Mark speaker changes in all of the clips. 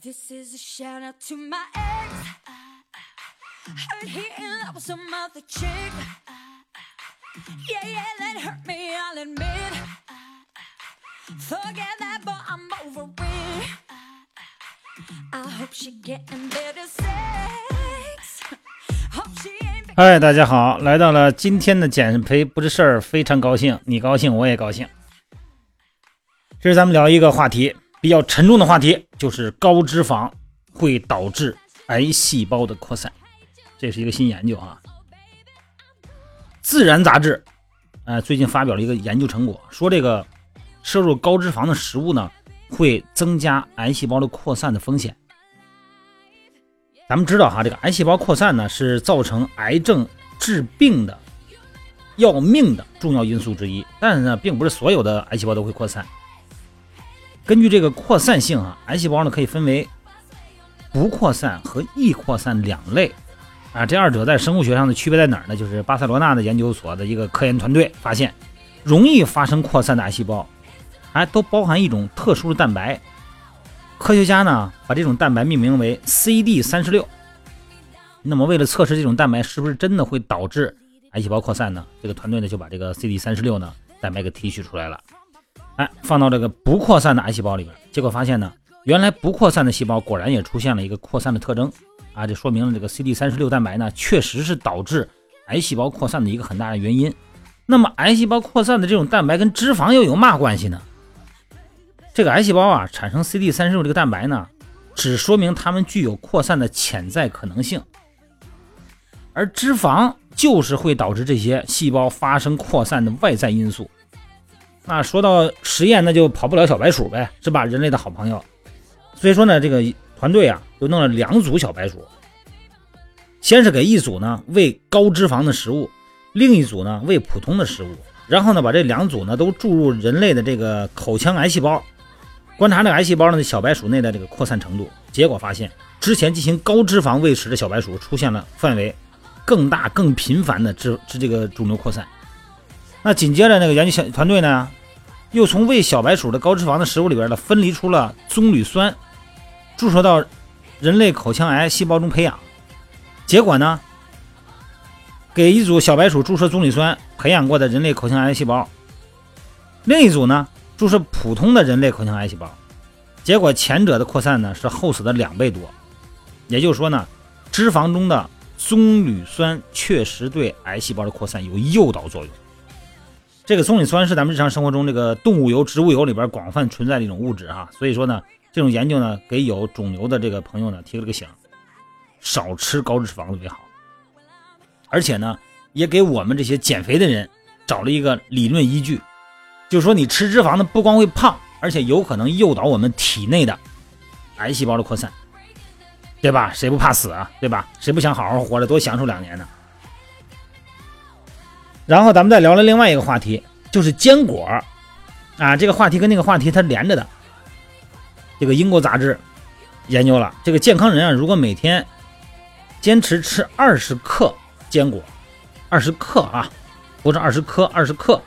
Speaker 1: This is a shout out to my ex. Heard he in love with some other chick. Yeah, yeah, that hurt me, I'll admit. Forget that, but I'm over it. I hope she getting better sex. Hope she ain't.
Speaker 2: 嗨，大家好，来到了今天的减肥不是事儿，非常高兴，你高兴我也高兴。这是咱们聊一个话题，比较沉重的话题，就是高脂肪会导致癌细胞的扩散，这是一个新研究啊。自然杂志，呃，最近发表了一个研究成果，说这个摄入高脂肪的食物呢，会增加癌细胞的扩散的风险。咱们知道哈，这个癌细胞扩散呢，是造成癌症致病的要命的重要因素之一。但是呢，并不是所有的癌细胞都会扩散。根据这个扩散性啊，癌细胞呢可以分为不扩散和易扩散两类啊。这二者在生物学上的区别在哪儿呢？就是巴塞罗那的研究所的一个科研团队发现，容易发生扩散的癌细胞，哎，都包含一种特殊的蛋白。科学家呢把这种蛋白命名为 CD 三十六。那么为了测试这种蛋白是不是真的会导致癌细胞扩散呢？这个团队呢就把这个 CD 三十六呢蛋白给提取出来了。哎，放到这个不扩散的癌细胞里边，结果发现呢，原来不扩散的细胞果然也出现了一个扩散的特征啊，这说明了这个 CD 三十六蛋白呢，确实是导致癌细胞扩散的一个很大的原因。那么癌细胞扩散的这种蛋白跟脂肪又有嘛关系呢？这个癌细胞啊产生 CD 三十六这个蛋白呢，只说明它们具有扩散的潜在可能性，而脂肪就是会导致这些细胞发生扩散的外在因素。那说到实验，那就跑不了小白鼠呗，是吧？人类的好朋友。所以说呢，这个团队啊，就弄了两组小白鼠，先是给一组呢喂高脂肪的食物，另一组呢喂普通的食物，然后呢把这两组呢都注入人类的这个口腔癌细胞，观察这癌细胞呢小白鼠内的这个扩散程度。结果发现，之前进行高脂肪喂食的小白鼠出现了范围更大、更频繁的脂脂这个肿瘤扩散。那紧接着那个研究小团队呢？又从喂小白鼠的高脂肪的食物里边呢，分离出了棕榈酸，注射到人类口腔癌细胞中培养。结果呢，给一组小白鼠注射棕榈酸培养过的人类口腔癌细胞，另一组呢注射普通的人类口腔癌细胞。结果前者的扩散呢是后者的两倍多。也就是说呢，脂肪中的棕榈酸确实对癌细胞的扩散有诱导作用。这个棕榈酸是咱们日常生活中这个动物油、植物油里边广泛存在的一种物质哈，所以说呢，这种研究呢给有肿瘤的这个朋友呢提了个醒，少吃高脂肪的为好，而且呢也给我们这些减肥的人找了一个理论依据，就是说你吃脂肪呢不光会胖，而且有可能诱导我们体内的癌细胞的扩散，对吧？谁不怕死啊？对吧？谁不想好好活着多享受两年呢？然后咱们再聊了另外一个话题，就是坚果啊，这个话题跟那个话题它连着的。这个英国杂志研究了，这个健康人啊，如果每天坚持吃二十克坚果，二十克啊，不是二十克，二十克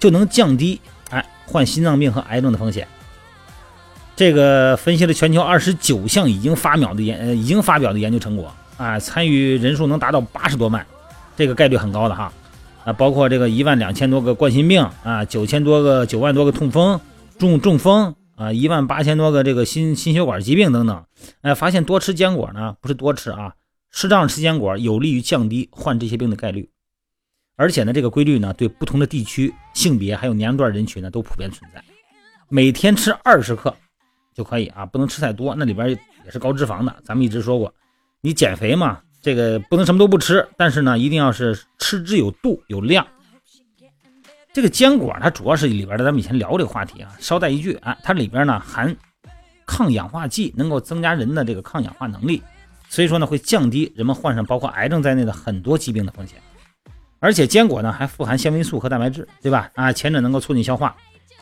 Speaker 2: 就能降低哎患心脏病和癌症的风险。这个分析了全球二十九项已经发表的研呃已经发表的研究成果啊，参与人数能达到八十多万，这个概率很高的哈。啊，包括这个一万两千多个冠心病啊，九千多个、九万多个痛风、中中风啊，一万八千多个这个心心血管疾病等等。哎，发现多吃坚果呢，不是多吃啊，适当吃坚果有利于降低患这些病的概率。而且呢，这个规律呢，对不同的地区、性别还有年龄段人群呢，都普遍存在。每天吃二十克就可以啊，不能吃太多，那里边也是高脂肪的。咱们一直说过，你减肥嘛。这个不能什么都不吃，但是呢，一定要是吃之有度有量。这个坚果它主要是里边的，咱们以前聊这个话题啊，捎带一句啊，它里边呢含抗氧化剂，能够增加人的这个抗氧化能力，所以说呢会降低人们患上包括癌症在内的很多疾病的风险。而且坚果呢还富含纤维素和蛋白质，对吧？啊，前者能够促进消化，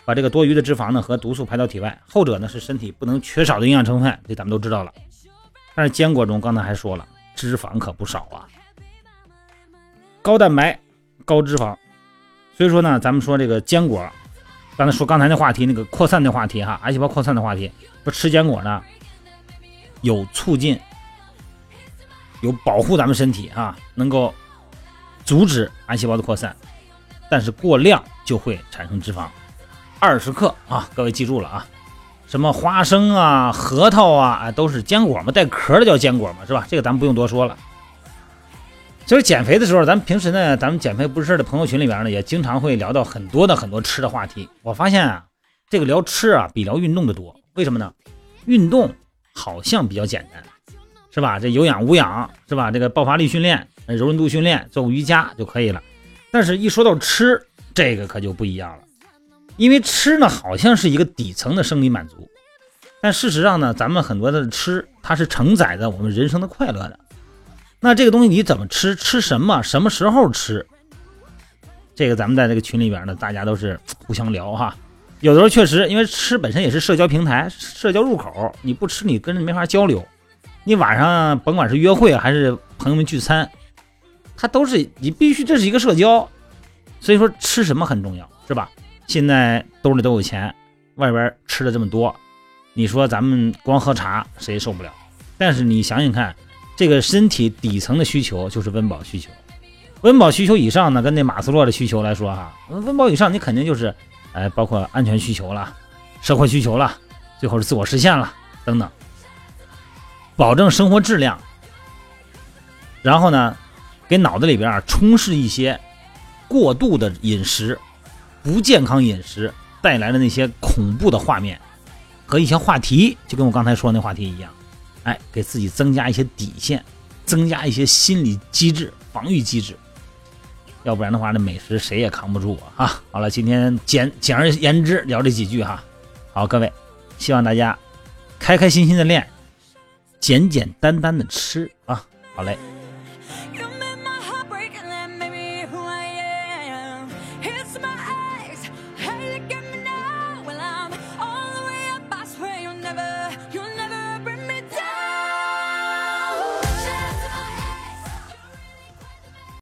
Speaker 2: 把这个多余的脂肪呢和毒素排到体外；后者呢是身体不能缺少的营养成分，这咱们都知道了。但是坚果中刚才还说了。脂肪可不少啊，高蛋白、高脂肪，所以说呢，咱们说这个坚果，刚才说刚才那话题，那个扩散的话题哈，癌细胞扩散的话题，不吃坚果呢，有促进、有保护咱们身体啊，能够阻止癌细胞的扩散，但是过量就会产生脂肪。二十克啊，各位记住了啊，什么花生啊、核桃啊，都是坚果嘛，带壳的叫坚果嘛，是吧？这个咱们不用多说了。所以减肥的时候，咱们平时呢，咱们减肥不是事的朋友群里边呢，也经常会聊到很多的很多吃的话题。我发现啊，这个聊吃啊，比聊运动的多。为什么呢？运动好像比较简单，是吧？这有氧无氧是吧？这个爆发力训练、柔韧度训练、做瑜伽就可以了。但是，一说到吃，这个可就不一样了。因为吃呢，好像是一个底层的生理满足，但事实上呢，咱们很多的吃，它是承载着我们人生的快乐的。那这个东西你怎么吃？吃什么？什么时候吃？这个咱们在这个群里边呢，大家都是互相聊哈。有的时候确实，因为吃本身也是社交平台、社交入口，你不吃你跟人没法交流。你晚上甭管是约会还是朋友们聚餐，它都是你必须这是一个社交，所以说吃什么很重要，是吧？现在兜里都有钱，外边吃的这么多，你说咱们光喝茶谁受不了？但是你想想看。这个身体底层的需求就是温饱需求，温饱需求以上呢，跟那马斯洛的需求来说哈，温饱以上你肯定就是，哎，包括安全需求了，社会需求了，最后是自我实现了等等，保证生活质量，然后呢，给脑子里边啊充斥一些过度的饮食、不健康饮食带来的那些恐怖的画面和一些话题，就跟我刚才说那话题一样。哎，给自己增加一些底线，增加一些心理机制、防御机制，要不然的话，那美食谁也扛不住啊！好了，今天简简而言之聊这几句哈。好，各位，希望大家开开心心的练，简简单单的吃啊！好嘞。